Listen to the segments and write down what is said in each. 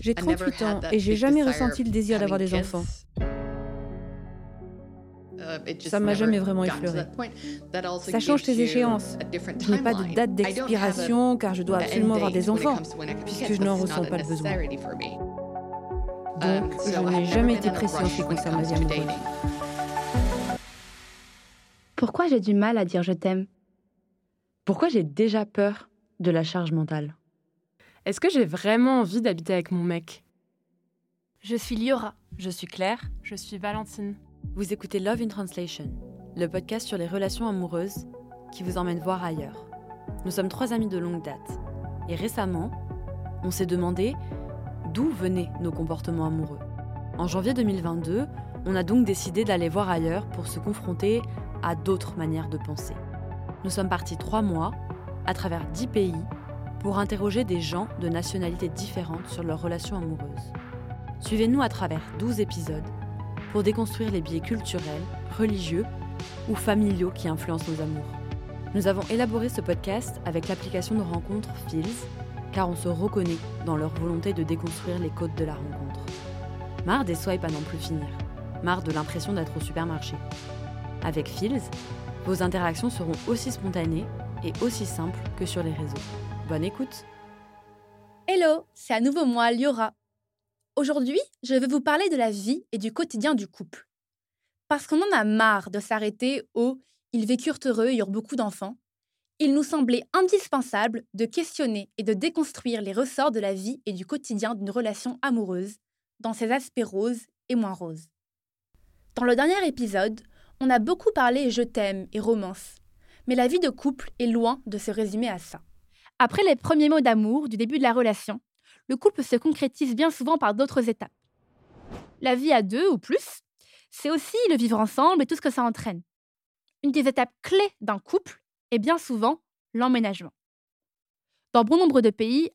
J'ai 38 ans et j'ai jamais ressenti le désir d'avoir des enfants. Ça m'a jamais vraiment effleuré. Ça change tes échéances. Je n'ai pas de date d'expiration car je dois absolument avoir des enfants, puisque je n'en ressens pas le besoin. Donc, je n'ai jamais été pressée en ce qui concerne ma vie amoureuse. Pourquoi j'ai du mal à dire je t'aime? Pourquoi j'ai déjà peur de la charge mentale? Est-ce que j'ai vraiment envie d'habiter avec mon mec? Je suis Liora. Je suis Claire. Je suis Valentine. Vous écoutez Love in Translation, le podcast sur les relations amoureuses qui vous emmène voir ailleurs. Nous sommes trois amis de longue date. Et récemment, on s'est demandé d'où venaient nos comportements amoureux. En janvier 2022, on a donc décidé d'aller voir ailleurs pour se confronter à d'autres manières de penser. Nous sommes partis trois mois, à travers dix pays, pour interroger des gens de nationalités différentes sur leurs relations amoureuses. Suivez-nous à travers 12 épisodes pour déconstruire les biais culturels, religieux ou familiaux qui influencent nos amours. Nous avons élaboré ce podcast avec l'application de rencontre Feels, car on se reconnaît dans leur volonté de déconstruire les codes de la rencontre. Marre des swipes à n'en plus finir, marre de l'impression d'être au supermarché. Avec Feels, vos interactions seront aussi spontanées et aussi simples que sur les réseaux. Bonne écoute Hello, c'est à nouveau moi, Liora. Aujourd'hui, je vais vous parler de la vie et du quotidien du couple. Parce qu'on en a marre de s'arrêter au ils vécurent heureux et eurent beaucoup d'enfants, il nous semblait indispensable de questionner et de déconstruire les ressorts de la vie et du quotidien d'une relation amoureuse, dans ses aspects roses et moins roses. Dans le dernier épisode, on a beaucoup parlé je t'aime et romance, mais la vie de couple est loin de se résumer à ça. Après les premiers mots d'amour du début de la relation, le couple se concrétise bien souvent par d'autres étapes. La vie à deux ou plus, c'est aussi le vivre ensemble et tout ce que ça entraîne. Une des étapes clés d'un couple est bien souvent l'emménagement. Dans bon nombre de pays,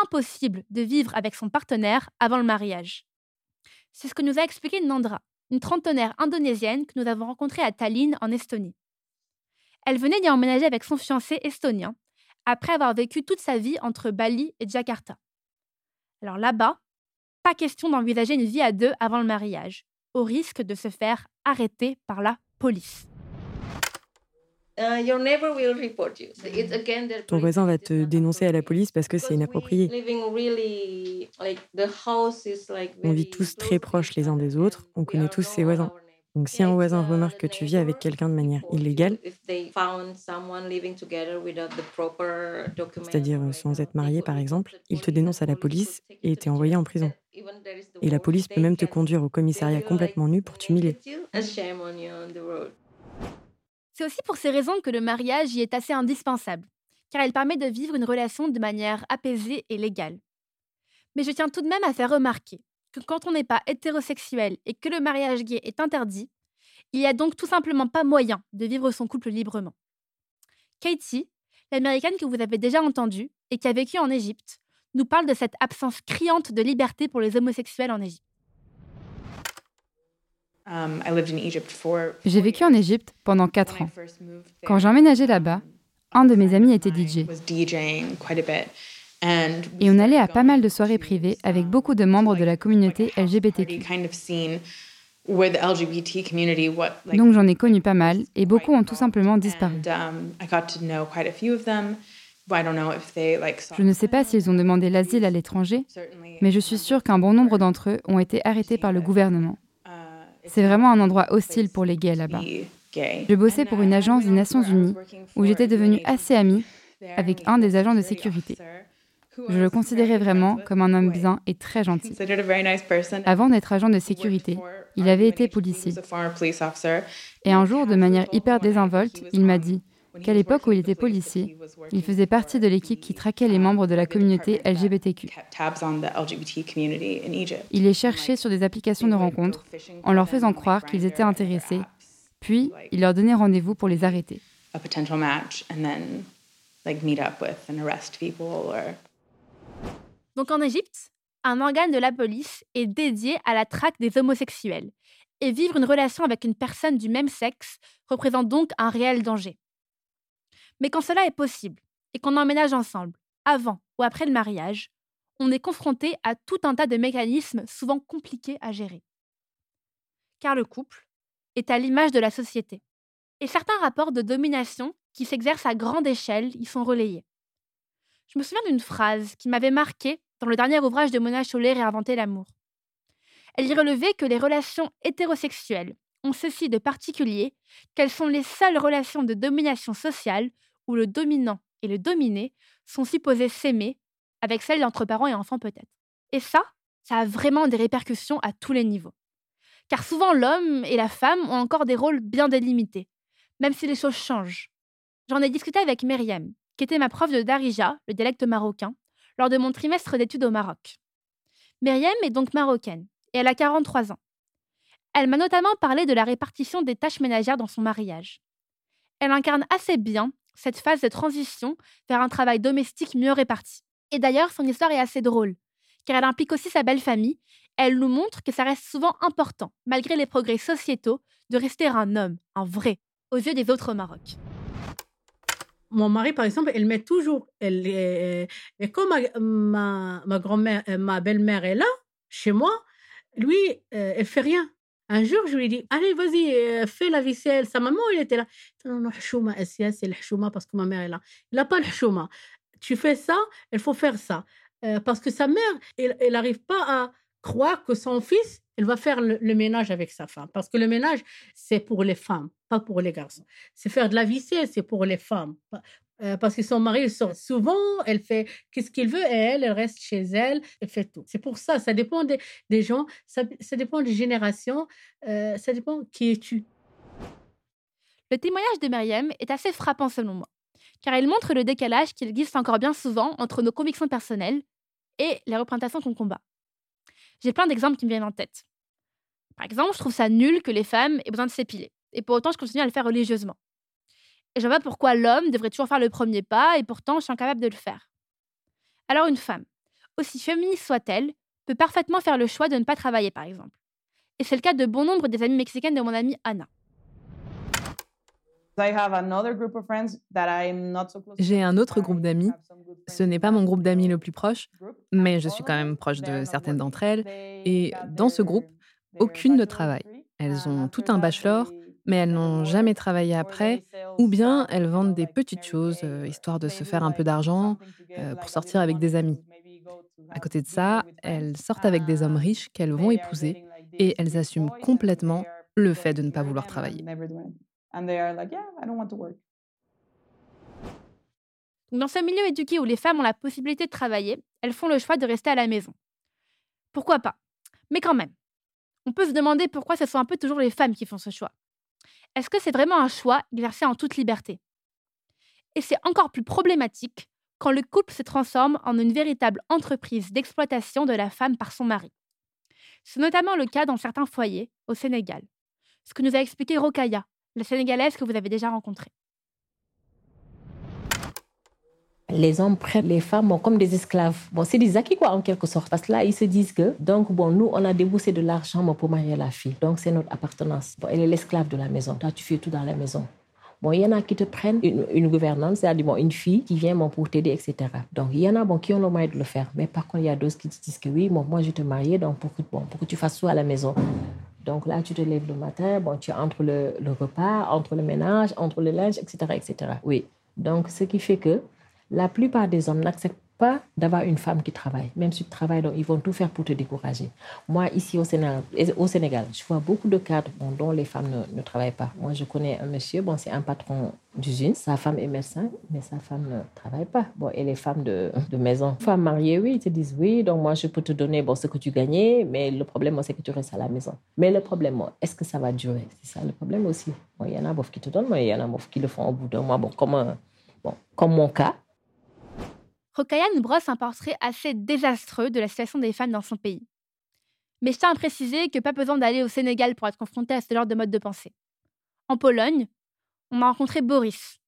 impossible de vivre avec son partenaire avant le mariage. C'est ce que nous a expliqué Nandra, une trentenaire indonésienne que nous avons rencontrée à Tallinn, en Estonie. Elle venait d'y emménager avec son fiancé estonien, après avoir vécu toute sa vie entre Bali et Jakarta. Alors là-bas, pas question d'envisager une vie à deux avant le mariage, au risque de se faire arrêter par la police. Ton voisin va te dénoncer à la police parce que c'est inapproprié. On vit tous très proches les uns des autres, on connaît tous ses voisins. Donc si un voisin remarque que tu vis avec quelqu'un de manière illégale, c'est-à-dire sans être marié par exemple, il te dénonce à la police et t'est envoyé en prison. Et la police peut même te conduire au commissariat complètement nu pour t'humilier. C'est aussi pour ces raisons que le mariage y est assez indispensable, car il permet de vivre une relation de manière apaisée et légale. Mais je tiens tout de même à faire remarquer que quand on n'est pas hétérosexuel et que le mariage gay est interdit, il n'y a donc tout simplement pas moyen de vivre son couple librement. Katie, l'américaine que vous avez déjà entendue et qui a vécu en Égypte, nous parle de cette absence criante de liberté pour les homosexuels en Égypte. Um, J'ai vécu en Égypte pendant 4 ans. Quand j'ai emménagé là-bas, un de mes amis était DJ. Et on allait à pas mal de soirées privées avec beaucoup de membres de la communauté LGBTQ. Donc j'en ai connu pas mal et beaucoup ont tout simplement disparu. Je ne sais pas s'ils ont demandé l'asile à l'étranger, mais je suis sûre qu'un bon nombre d'entre eux ont été arrêtés par le gouvernement. C'est vraiment un endroit hostile pour les gays là-bas. Je bossais pour une agence des Nations Unies où j'étais devenue assez amie avec un des agents de sécurité. Je le considérais vraiment comme un homme bien et très gentil. Avant d'être agent de sécurité, il avait été policier. Et un jour, de manière hyper désinvolte, il m'a dit qu'à l'époque où il était policier, il faisait partie de l'équipe qui traquait les membres de la communauté LGBTQ. Il les cherchait sur des applications de rencontres en leur faisant croire qu'ils étaient intéressés, puis il leur donnait rendez-vous pour les arrêter. Donc en Égypte, un organe de la police est dédié à la traque des homosexuels. Et vivre une relation avec une personne du même sexe représente donc un réel danger. Mais quand cela est possible et qu'on emménage ensemble, avant ou après le mariage, on est confronté à tout un tas de mécanismes souvent compliqués à gérer. Car le couple est à l'image de la société. Et certains rapports de domination qui s'exercent à grande échelle y sont relayés. Je me souviens d'une phrase qui m'avait marquée dans le dernier ouvrage de Mona Chollet Réinventer l'amour. Elle y relevait que les relations hétérosexuelles ont ceci de particulier qu'elles sont les seules relations de domination sociale où le dominant et le dominé sont supposés s'aimer, avec celles d'entre parents et enfants peut-être. Et ça, ça a vraiment des répercussions à tous les niveaux. Car souvent l'homme et la femme ont encore des rôles bien délimités, même si les choses changent. J'en ai discuté avec Myriam, qui était ma prof de Darija, le dialecte marocain, lors de mon trimestre d'études au Maroc. Myriam est donc marocaine, et elle a 43 ans. Elle m'a notamment parlé de la répartition des tâches ménagères dans son mariage. Elle incarne assez bien cette phase de transition vers un travail domestique mieux réparti. Et d'ailleurs, son histoire est assez drôle, car elle implique aussi sa belle famille. elle nous montre que ça reste souvent important, malgré les progrès sociétaux, de rester un homme, un vrai, aux yeux des autres au Maroc. Mon mari, par exemple, elle met toujours. Et, comme ma, ma, grand-mère, euh, ma belle-mère est là, chez moi, lui, euh, elle fait rien. Un jour, je lui ai dit, allez, vas-y, euh, fais la vaisselle. Sa maman, elle était là. Non, non, chouma, c'est le chouma parce que ma mère est là. Il n'a pas le chouma. Tu fais ça, il faut faire ça. Euh, parce que sa mère, elle n'arrive pas à croire que son fils, elle va faire le, ménage avec sa femme. Parce que le ménage, c'est pour les femmes, pas pour les garçons. C'est faire de la vaisselle, c'est pour les femmes. Euh, parce que son mari sort souvent, elle fait qu'est-ce qu'il veut et elle, elle reste chez elle, elle fait tout. C'est pour ça, ça dépend des, gens, ça, ça, dépend des générations, euh, ça dépend qui es-tu. Le témoignage de Myriam est assez frappant selon moi, car il montre le décalage qu'il existe encore bien souvent entre nos convictions personnelles et les représentations qu'on combat. J'ai plein d'exemples qui me viennent en tête. Par exemple, je trouve ça nul que les femmes aient besoin de s'épiler, et pour autant je continue à le faire religieusement. Et je vois pas pourquoi l'homme devrait toujours faire le premier pas et pourtant je suis incapable de le faire. Alors une femme, aussi féministe soit-elle, peut parfaitement faire le choix de ne pas travailler par exemple. Et c'est le cas de bon nombre des amies mexicaines de mon amie Anna. J'ai un autre groupe d'amis. Ce n'est pas mon groupe d'amis le plus proche, mais je suis quand même proche de certaines d'entre elles. Et dans ce groupe, aucune ne travaille. Elles ont tout un bachelor, mais elles n'ont jamais travaillé après, ou bien elles vendent des petites choses, euh, histoire de se faire un peu d'argent, euh, pour sortir avec des amis. À côté de ça, elles sortent avec des hommes riches qu'elles vont épouser, et elles assument complètement le fait de ne pas vouloir travailler. Dans ce milieu éduqué où les femmes ont la possibilité de travailler, elles font le choix de rester à la maison. Pourquoi pas? Mais quand même, on peut se demander pourquoi ce sont un peu toujours les femmes qui font ce choix. Est-ce que c'est vraiment un choix exercé en toute liberté? Et c'est encore plus problématique quand le couple se transforme en une véritable entreprise d'exploitation de la femme par son mari. C'est notamment le cas dans certains foyers au Sénégal, ce que nous a expliqué Rokaya, la Sénégalaise que vous avez déjà rencontrée. Les hommes prennent les femmes comme des esclaves. Bon, c'est des acquis, quoi, en quelque sorte. Parce que là, ils se disent que, donc, bon, nous, on a déboursé de l'argent pour marier la fille. Donc, c'est notre appartenance. Bon, elle est l'esclave de la maison. Toi, tu fais tout dans la maison. Bon, il y en a qui te prennent une, une gouvernante, c'est-à-dire bon, une fille qui vient bon, pour t'aider, etc. Donc, il y en a bon, qui ont le moyen de le faire. Mais par contre, il y a d'autres qui te disent que oui, bon, moi, je te marier donc pour que, bon, pour que tu fasses tout à la maison. Donc là, tu te lèves le matin, bon, tu entre le, le repas, entre le ménage, entre le linge, etc., etc. Oui. Donc, ce qui fait que la plupart des hommes n'acceptent pas d'avoir une femme qui travaille. Même si tu travailles, donc, ils vont tout faire pour te décourager. Moi, ici au Sénégal, au Sénégal je vois beaucoup de cadres dont les femmes ne, travaillent pas. Moi, je connais un monsieur, bon, c'est un patron d'usine. Sa femme est médecin, mais sa femme ne travaille pas. Bon, et les femmes de, maison. Femmes mariées, oui, ils te disent oui, donc moi, je peux te donner bon, ce que tu gagnais, mais le problème, c'est que tu restes à la maison. Mais le problème, est-ce que ça va durer? C'est ça le problème aussi. il y en a qui te donnent, mais il y en a qui le font au bout d'un mois. Bon, comme, bon, comme mon cas, Rokaya brosse un portrait assez désastreux de la situation des femmes dans son pays. Mais je tiens à préciser que pas besoin d'aller au Sénégal pour être confronté à ce genre de mode de pensée. En Pologne, on a rencontré Boris,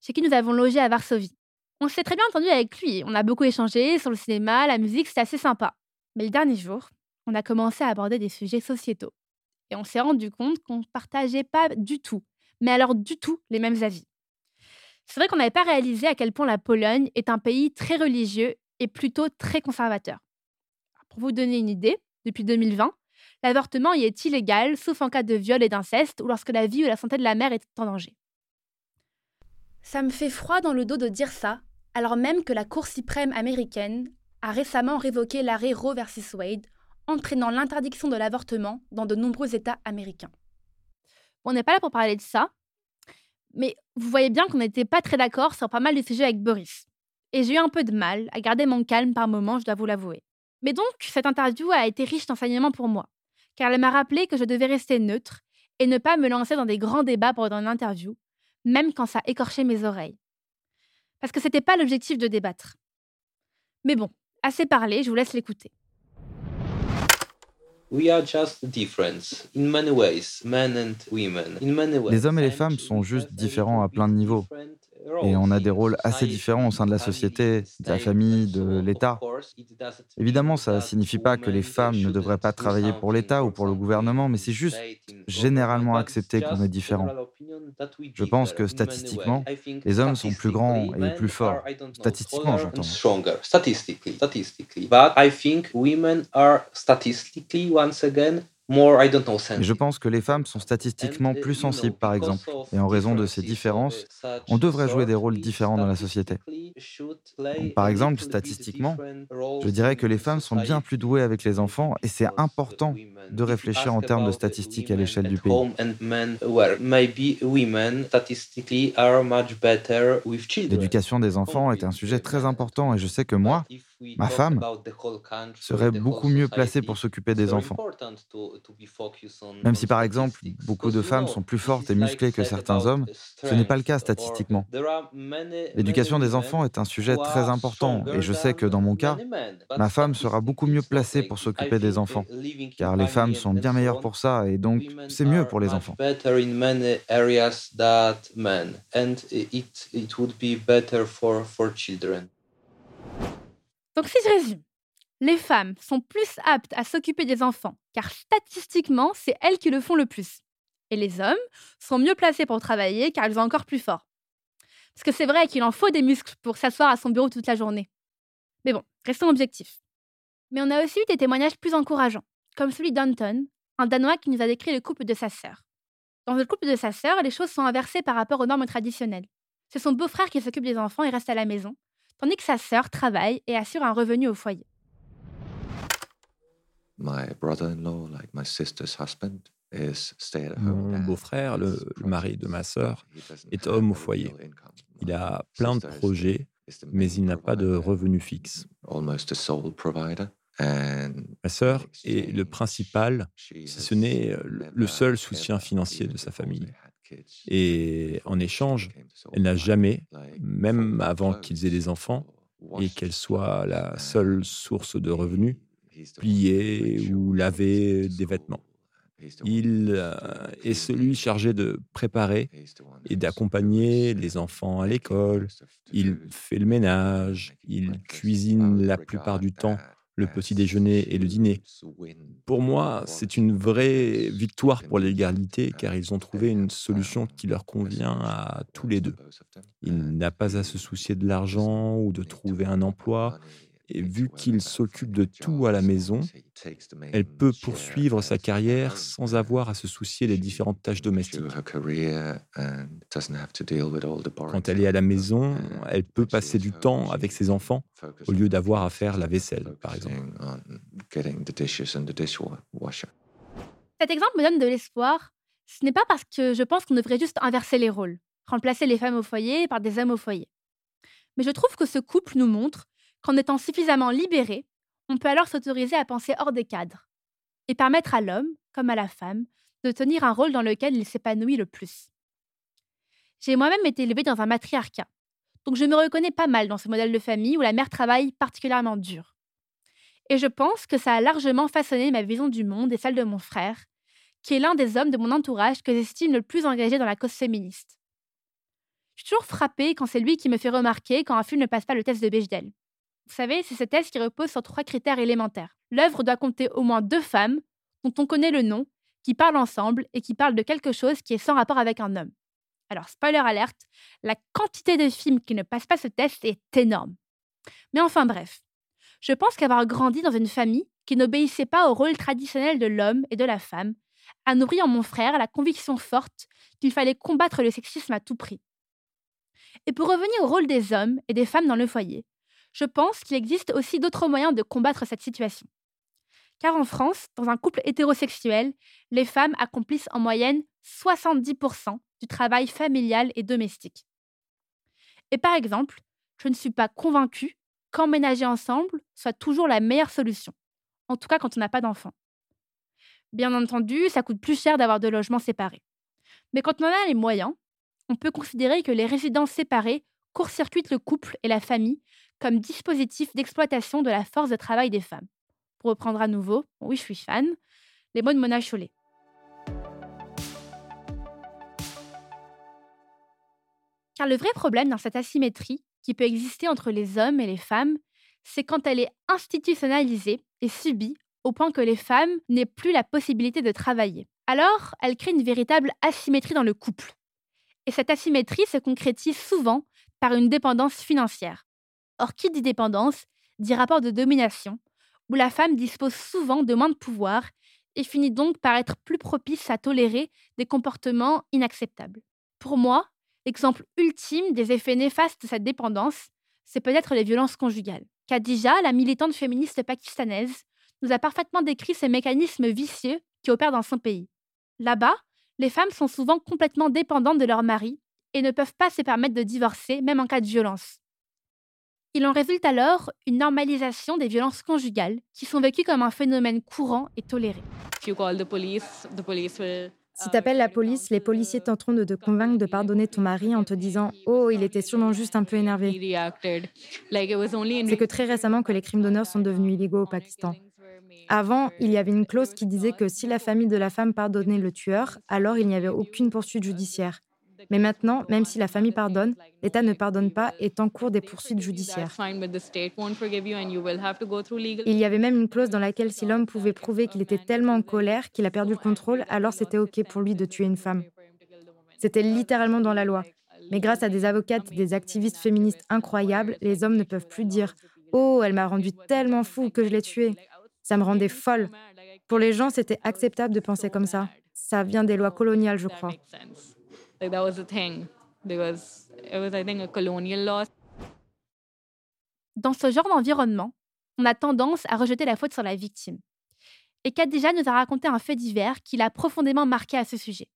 chez qui nous avons logé à Varsovie. On s'est très bien entendu avec lui, on a beaucoup échangé sur le cinéma, la musique, c'était assez sympa. Mais le dernier jour, on a commencé à aborder des sujets sociétaux. Et on s'est rendu compte qu'on ne partageait pas du tout, mais alors du tout, les mêmes avis. C'est vrai qu'on n'avait pas réalisé à quel point la Pologne est un pays très religieux et plutôt très conservateur. Pour vous donner une idée, depuis 2020, l'avortement y est illégal, sauf en cas de viol et d'inceste ou lorsque la vie ou la santé de la mère est en danger. Ça me fait froid dans le dos de dire ça, alors même que la Cour suprême américaine a récemment révoqué l'arrêt Roe vs Wade, entraînant l'interdiction de l'avortement dans de nombreux États américains. on n'est pas là pour parler de ça, mais vous voyez bien qu'on n'était pas très d'accord sur pas mal de sujets avec Boris. Et j'ai eu un peu de mal à garder mon calme par moments, je dois vous l'avouer. Mais donc, cette interview a été riche d'enseignements pour moi, car elle m'a rappelé que je devais rester neutre et ne pas me lancer dans des grands débats pendant une interview, même quand ça écorchait mes oreilles. Parce que c'était pas l'objectif de débattre. Mais bon, assez parlé, je vous laisse l'écouter. Les hommes et les femmes sont juste différents à plein de niveaux. Et on a des rôles assez différents au sein de la société, de la famille, de l'État. Évidemment, ça ne signifie pas que les femmes ne devraient pas travailler pour l'État ou pour le gouvernement, mais c'est juste généralement accepté qu'on est différent. Je pense que statistiquement, les hommes sont plus grands et plus forts. Statistiquement, j'entends. Statistically je pense que les femmes sont statistiquement plus sensibles, par exemple, et en raison de ces différences, on devrait jouer des rôles différents dans la société. par exemple, statistiquement, je dirais que les femmes sont bien plus douées avec les enfants, et c'est important de réfléchir en termes de statistiques à l'échelle du pays. L'éducation des enfants est un sujet très important, et je sais que moi, ma femme serait beaucoup mieux placée pour s'occuper des enfants. Même si par exemple beaucoup de femmes sont plus fortes et musclées que certains hommes, ce n'est pas le cas statistiquement. L'éducation des enfants est un sujet très important et je sais que dans mon cas, ma femme sera beaucoup mieux placée pour s'occuper des enfants, car les femmes sont bien meilleures pour ça et donc c'est mieux pour les enfants. Donc si je résume, les femmes sont plus aptes à s'occuper des enfants, car statistiquement, c'est elles qui le font le plus. Et les hommes sont mieux placés pour travailler, car ils sont encore plus forts. Parce que c'est vrai qu'il en faut des muscles pour s'asseoir à son bureau toute la journée. Mais bon, restons objectifs. Mais on a aussi eu des témoignages plus encourageants, comme celui d'Anton, un Danois qui nous a décrit le couple de sa sœur. Dans le couple de sa sœur, les choses sont inversées par rapport aux normes traditionnelles. C'est son beau-frère qui s'occupe des enfants et reste à la maison, tandis que sa sœur travaille et assure un revenu au foyer. Mon beau-frère, le, mari de ma sœur, est homme au foyer. Il a plein de projets, mais il n'a pas de revenu fixe. Ma sœur est le principal, si ce n'est le seul soutien financier de sa famille. Et en échange, elle n'a jamais, même avant qu'ils aient des enfants, et qu'elle soit la seule source de revenus, plier ou laver des vêtements. Il euh, est celui chargé de préparer et d'accompagner les enfants à l'école. Il fait le ménage, il cuisine la plupart du temps le petit déjeuner et le dîner. Pour moi, c'est une vraie victoire pour l'égalité car ils ont trouvé une solution qui leur convient à tous les deux. Il n'a pas à se soucier de l'argent ou de trouver un emploi et vu qu'il s'occupe de tout à la maison, elle peut poursuivre sa carrière sans avoir à se soucier des différentes tâches domestiques. Quand elle est à la maison, elle peut passer du temps avec ses enfants au lieu d'avoir à faire la vaisselle, par exemple. Cet exemple me donne de l'espoir. Ce n'est pas parce que je pense qu'on devrait juste inverser les rôles, remplacer les femmes au foyer par des hommes au foyer. Mais je trouve que ce couple nous montre qu'en étant suffisamment libéré, on peut alors s'autoriser à penser hors des cadres et permettre à l'homme, comme à la femme, de tenir un rôle dans lequel il s'épanouit le plus. J'ai moi-même été élevée dans un matriarcat, donc je me reconnais pas mal dans ce modèle de famille où la mère travaille particulièrement dur. Et je pense que ça a largement façonné ma vision du monde et celle de mon frère, qui est l'un des hommes de mon entourage que j'estime le plus engagé dans la cause féministe. Je suis toujours frappée quand c'est lui qui me fait remarquer quand un film ne passe pas le test de Bechdel. Vous savez, c'est ce test qui repose sur trois critères élémentaires. L'œuvre doit compter au moins deux femmes, dont on connaît le nom, qui parlent ensemble et qui parlent de quelque chose qui est sans rapport avec un homme. Alors, spoiler alerte, la quantité de films qui ne passent pas ce test est énorme. Mais enfin bref, je pense qu'avoir grandi dans une famille qui n'obéissait pas au rôle traditionnel de l'homme et de la femme a nourri en mon frère la conviction forte qu'il fallait combattre le sexisme à tout prix. Et pour revenir au rôle des hommes et des femmes dans le foyer, je pense qu'il existe aussi d'autres moyens de combattre cette situation. Car en France, dans un couple hétérosexuel, les femmes accomplissent en moyenne 70% du travail familial et domestique. Et par exemple, je ne suis pas convaincue qu'emménager ensemble soit toujours la meilleure solution, en tout cas quand on n'a pas d'enfants. Bien entendu, ça coûte plus cher d'avoir deux logements séparés. Mais quand on a les moyens, on peut considérer que les résidences séparées court-circuitent le couple et la famille comme dispositif d'exploitation de la force de travail des femmes. Pour reprendre à nouveau, oui, je suis fan, les mots de Mona Chollet. Car le vrai problème dans cette asymétrie qui peut exister entre les hommes et les femmes, c'est quand elle est institutionnalisée et subie au point que les femmes n'aient plus la possibilité de travailler. Alors, elle crée une véritable asymétrie dans le couple. Et cette asymétrie se concrétise souvent par une dépendance financière. Or, qui dit dépendance dit rapport de domination, où la femme dispose souvent de moins de pouvoir et finit donc par être plus propice à tolérer des comportements inacceptables. Pour moi, l'exemple ultime des effets néfastes de cette dépendance, c'est peut-être les violences conjugales. Khadija, la militante féministe pakistanaise, nous a parfaitement décrit ces mécanismes vicieux qui opèrent dans son pays. Là-bas, les femmes sont souvent complètement dépendantes de leur mari et ne peuvent pas se permettre de divorcer, même en cas de violence. Il en résulte alors une normalisation des violences conjugales qui sont vécues comme un phénomène courant et toléré. Si tu appelles la police, les policiers tenteront de te convaincre de pardonner ton mari en te disant Oh, il était sûrement juste un peu énervé. C'est que très récemment que les crimes d'honneur sont devenus illégaux au Pakistan. Avant, il y avait une clause qui disait que si la famille de la femme pardonnait le tueur, alors il n'y avait aucune poursuite judiciaire. Mais maintenant, même si la famille pardonne, l'État ne pardonne pas et est en cours des poursuites judiciaires. Il y avait même une clause dans laquelle si l'homme pouvait prouver qu'il était tellement en colère qu'il a perdu le contrôle, alors c'était OK pour lui de tuer une femme. C'était littéralement dans la loi. Mais grâce à des avocates et des activistes féministes incroyables, les hommes ne peuvent plus dire Oh, elle m'a rendu tellement fou que je l'ai tué. Ça me rendait folle. Pour les gens, c'était acceptable de penser comme ça. Ça vient des lois coloniales, je crois. Dans ce genre d'environnement, on a tendance à rejeter la faute sur la victime. Et Khadija nous a raconté un fait divers qui l'a profondément marqué à ce sujet.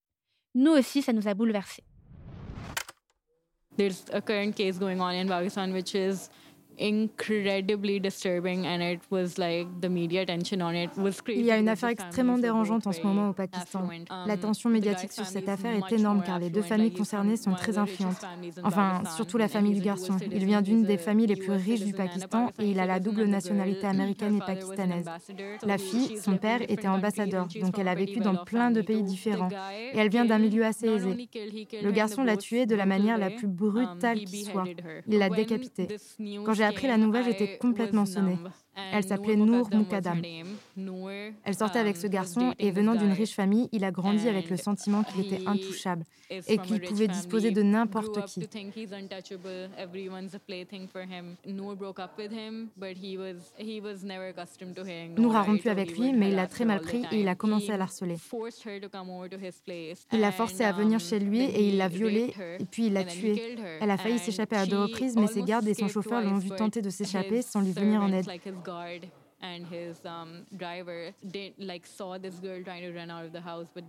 Nous aussi, ça nous a bouleversés. There's a current case going on in Pakistan which is il y a une affaire extrêmement dérangeante en ce moment au Pakistan. L'attention médiatique sur cette affaire est énorme car les deux familles concernées sont très influentes. Enfin, surtout la famille du garçon. Il vient d'une des familles les plus riches du Pakistan et il a la double nationalité américaine et pakistanaise. La fille, son père, était ambassadeur, donc elle a vécu dans plein de pays différents. Et elle vient d'un milieu assez aisé. Le garçon l'a tuée de la manière la plus brutale qui soit. Il l'a décapitée. Quand j'ai appris la nouvelle, j'étais complètement sonnée. Elle s'appelait Nour Moukadam. Elle sortait avec ce garçon et venant d'une riche famille, il a grandi avec le sentiment qu'il était intouchable et qu'il pouvait disposer de n'importe qui. Nour a rompu avec lui, mais il l'a très mal pris et il a commencé à l'harceler. Il l'a forcé à venir chez lui et il l'a violée et puis il l'a tuée. Elle a failli s'échapper à deux reprises, mais ses gardes et son chauffeur l'ont vu tenter de s'échapper sans lui venir en aide.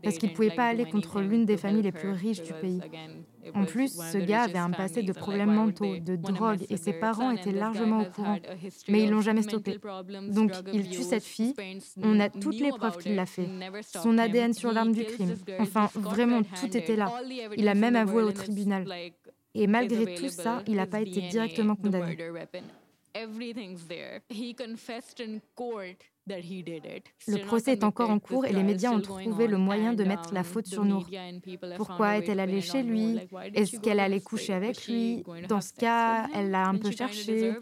Parce qu'il ne pouvait pas aller contre l'une des familles les plus riches du pays. En plus, ce gars avait un passé de problèmes mentaux, de drogue, et ses parents étaient largement au courant. Mais ils l'ont jamais stoppé. Donc, il tue cette fille. On a toutes les preuves qu'il l'a fait. Son ADN sur l'arme du crime. Enfin, vraiment, tout était là. Il a même avoué au tribunal. Et malgré tout ça, il n'a pas été directement condamné. Le procès est encore en cours et les médias ont trouvé le moyen de mettre la um, faute sur Nour. Pourquoi est-elle allée chez lui? Est-ce qu'elle allait coucher avec lui? Dans ce cas, elle l'a un peu cherché.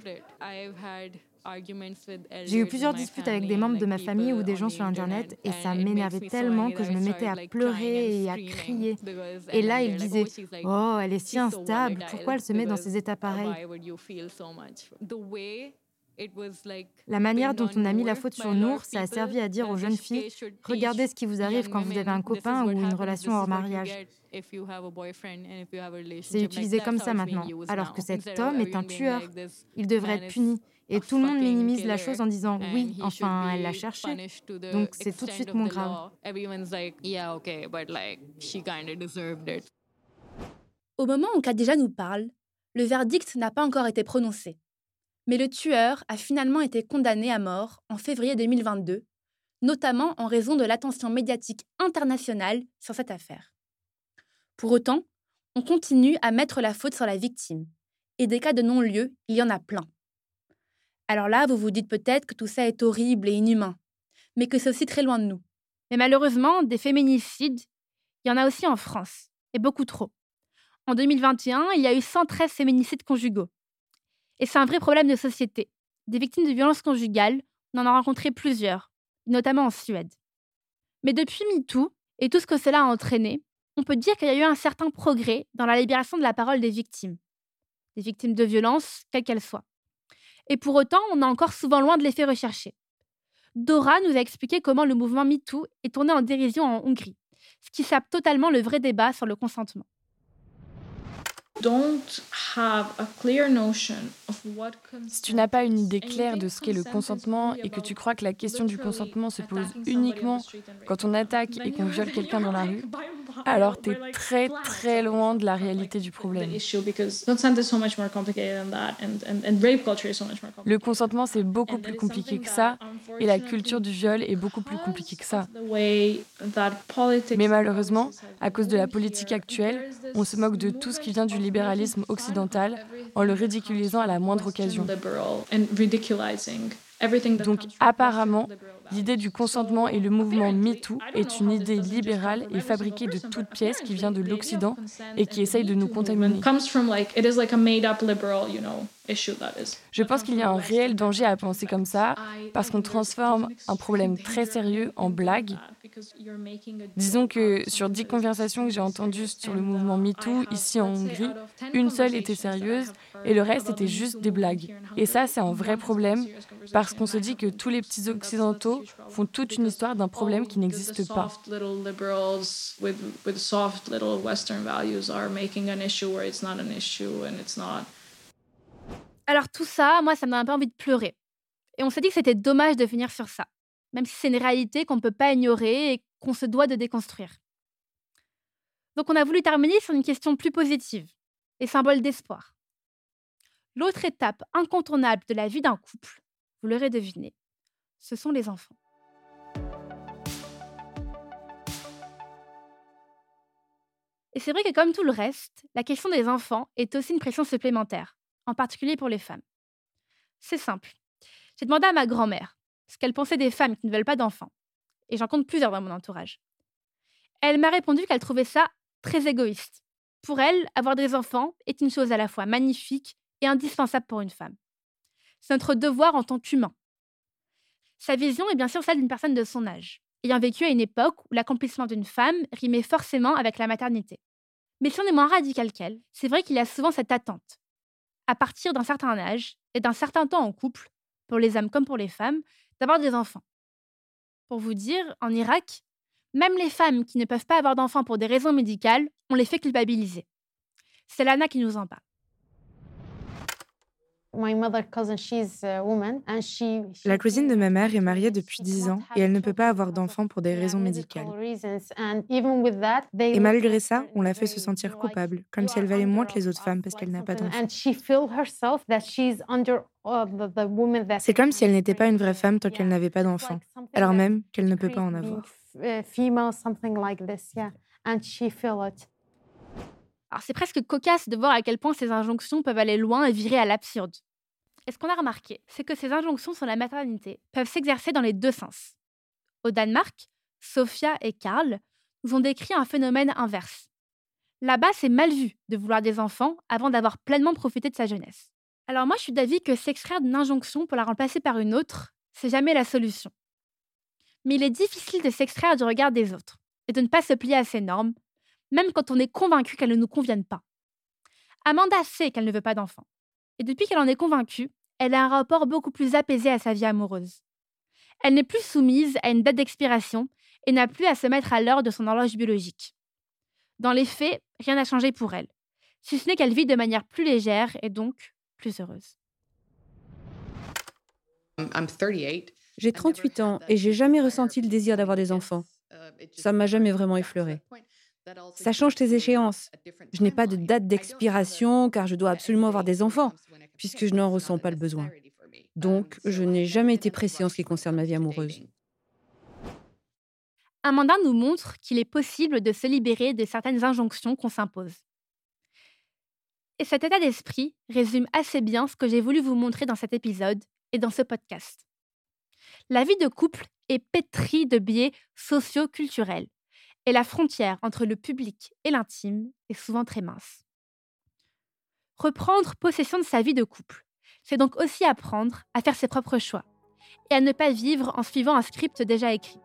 J'ai eu plusieurs disputes avec des membres de ma famille ou des gens sur Internet et ça m'énervait tellement que je me mettais à pleurer et à crier. Et là, ils disaient Oh, elle est si instable, pourquoi elle se met dans ces états pareils la manière dont on a mis la faute sur Nour, ça a servi à dire aux jeunes filles regardez ce qui vous arrive quand vous avez un copain ou une relation hors mariage. C'est utilisé comme ça maintenant, alors que cet homme est un tueur. Il devrait être puni. Et tout le monde minimise la chose en disant oui, enfin, elle l'a cherché. Donc c'est tout de suite moins grave. Au moment où Khadija nous parle, le verdict n'a pas encore été prononcé. Mais le tueur a finalement été condamné à mort en février 2022, notamment en raison de l'attention médiatique internationale sur cette affaire. Pour autant, on continue à mettre la faute sur la victime. Et des cas de non-lieu, il y en a plein. Alors là, vous vous dites peut-être que tout ça est horrible et inhumain, mais que c'est aussi très loin de nous. Mais malheureusement, des féminicides, il y en a aussi en France, et beaucoup trop. En 2021, il y a eu 113 féminicides conjugaux. Et c'est un vrai problème de société. Des victimes de violences conjugales, on en a rencontré plusieurs, notamment en Suède. Mais depuis MeToo et tout ce que cela a entraîné, on peut dire qu'il y a eu un certain progrès dans la libération de la parole des victimes. Des victimes de violences, quelles qu'elles soient. Et pour autant, on est encore souvent loin de l'effet recherché. Dora nous a expliqué comment le mouvement MeToo est tourné en dérision en Hongrie, ce qui sape totalement le vrai débat sur le consentement. Si tu n'as pas une idée claire de ce qu'est le consentement et que tu crois que la question du consentement se pose uniquement quand on attaque et qu'on viole quelqu'un dans la rue, alors tu es très très loin de la réalité du problème. Le consentement, c'est beaucoup plus compliqué que ça, et la culture du viol est beaucoup plus compliquée que ça. Mais malheureusement, à cause de la politique actuelle, on se moque de tout ce qui vient du libéralisme occidental en le ridiculisant à la moindre occasion. Donc apparemment, l'idée du consentement et le mouvement MeToo est une idée libérale et fabriquée de toutes pièces qui vient de l'Occident et qui essaye de nous contaminer. Je pense qu'il y a un réel danger à penser comme ça parce qu'on transforme un problème très sérieux en blague. Disons que sur dix conversations que j'ai entendues sur le mouvement MeToo ici en Hongrie, une seule était sérieuse et le reste était juste des blagues. Et ça, c'est un vrai problème parce qu'on se dit que tous les petits occidentaux font toute une histoire d'un problème qui n'existe pas. Alors tout ça, moi, ça m'a un peu envie de pleurer. Et on s'est dit que c'était dommage de finir sur ça, même si c'est une réalité qu'on ne peut pas ignorer et qu'on se doit de déconstruire. Donc on a voulu terminer sur une question plus positive et symbole d'espoir. L'autre étape incontournable de la vie d'un couple, vous l'aurez deviné, ce sont les enfants. Et c'est vrai que comme tout le reste, la question des enfants est aussi une pression supplémentaire, en particulier pour les femmes. C'est simple. J'ai demandé à ma grand-mère ce qu'elle pensait des femmes qui ne veulent pas d'enfants, et j'en compte plusieurs dans mon entourage. Elle m'a répondu qu'elle trouvait ça très égoïste. Pour elle, avoir des enfants est une chose à la fois magnifique et indispensable pour une femme. C'est notre devoir en tant qu'humain. Sa vision est bien sûr celle d'une personne de son âge, ayant vécu à une époque où l'accomplissement d'une femme rimait forcément avec la maternité. Mais si on est moins radical qu'elle, c'est vrai qu'il y a souvent cette attente. À partir d'un certain âge et d'un certain temps en couple, pour les hommes comme pour les femmes, d'avoir des enfants. Pour vous dire, en Irak, même les femmes qui ne peuvent pas avoir d'enfants pour des raisons médicales, on les fait culpabiliser. C'est Lana qui nous en parle. La cousine de ma mère est mariée depuis 10 ans et elle ne peut pas avoir d'enfants pour des raisons médicales. Et malgré ça, on la fait se sentir coupable, comme si elle valait moins que les autres femmes parce qu'elle n'a pas d'enfants. C'est comme si elle n'était pas une vraie femme tant qu'elle n'avait pas d'enfants, alors même qu'elle ne peut pas en avoir. Alors c'est presque cocasse de voir à quel point ces injonctions peuvent aller loin et virer à l'absurde. Et ce qu'on a remarqué, c'est que ces injonctions sur la maternité peuvent s'exercer dans les deux sens. Au Danemark, Sophia et Karl nous ont décrit un phénomène inverse. Là-bas, c'est mal vu de vouloir des enfants avant d'avoir pleinement profité de sa jeunesse. Alors moi, je suis d'avis que s'extraire d'une injonction pour la remplacer par une autre, c'est jamais la solution. Mais il est difficile de s'extraire du regard des autres et de ne pas se plier à ces normes, même quand on est convaincu qu'elles ne nous conviennent pas. Amanda sait qu'elle ne veut pas d'enfant. Et depuis qu'elle en est convaincue, elle a un rapport beaucoup plus apaisé à sa vie amoureuse. Elle n'est plus soumise à une date d'expiration et n'a plus à se mettre à l'heure de son horloge biologique. Dans les faits, rien n'a changé pour elle, si ce n'est qu'elle vit de manière plus légère et donc plus heureuse. J'ai 38 ans et j'ai jamais ressenti le désir d'avoir des enfants. Ça m'a jamais vraiment effleuré. Ça change tes échéances. Je n'ai pas de date d'expiration car je dois absolument avoir des enfants, puisque je n'en ressens pas le besoin. Donc, je n'ai jamais été pressée en ce qui concerne ma vie amoureuse. Amanda nous montre qu'il est possible de se libérer de certaines injonctions qu'on s'impose. Et cet état d'esprit résume assez bien ce que j'ai voulu vous montrer dans cet épisode et dans ce podcast. La vie de couple est pétrie de biais socio-culturels et la frontière entre le public et l'intime est souvent très mince. Reprendre possession de sa vie de couple, c'est donc aussi apprendre à faire ses propres choix et à ne pas vivre en suivant un script déjà écrit.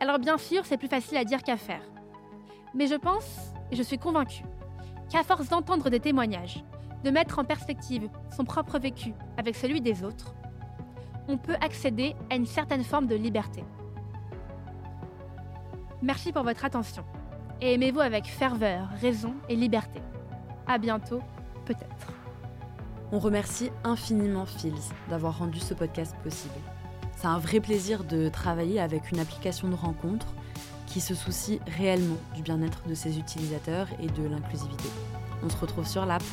Alors bien sûr, c'est plus facile à dire qu'à faire. Mais je pense, et je suis convaincue, qu'à force d'entendre des témoignages, de mettre en perspective son propre vécu avec celui des autres, on peut accéder à une certaine forme de liberté. Merci pour votre attention et aimez-vous avec ferveur, raison et liberté. À bientôt, peut-être. On remercie infiniment Phils d'avoir rendu ce podcast possible. C'est un vrai plaisir de travailler avec une application de rencontre qui se soucie réellement du bien-être de ses utilisateurs et de l'inclusivité. On se retrouve sur l'app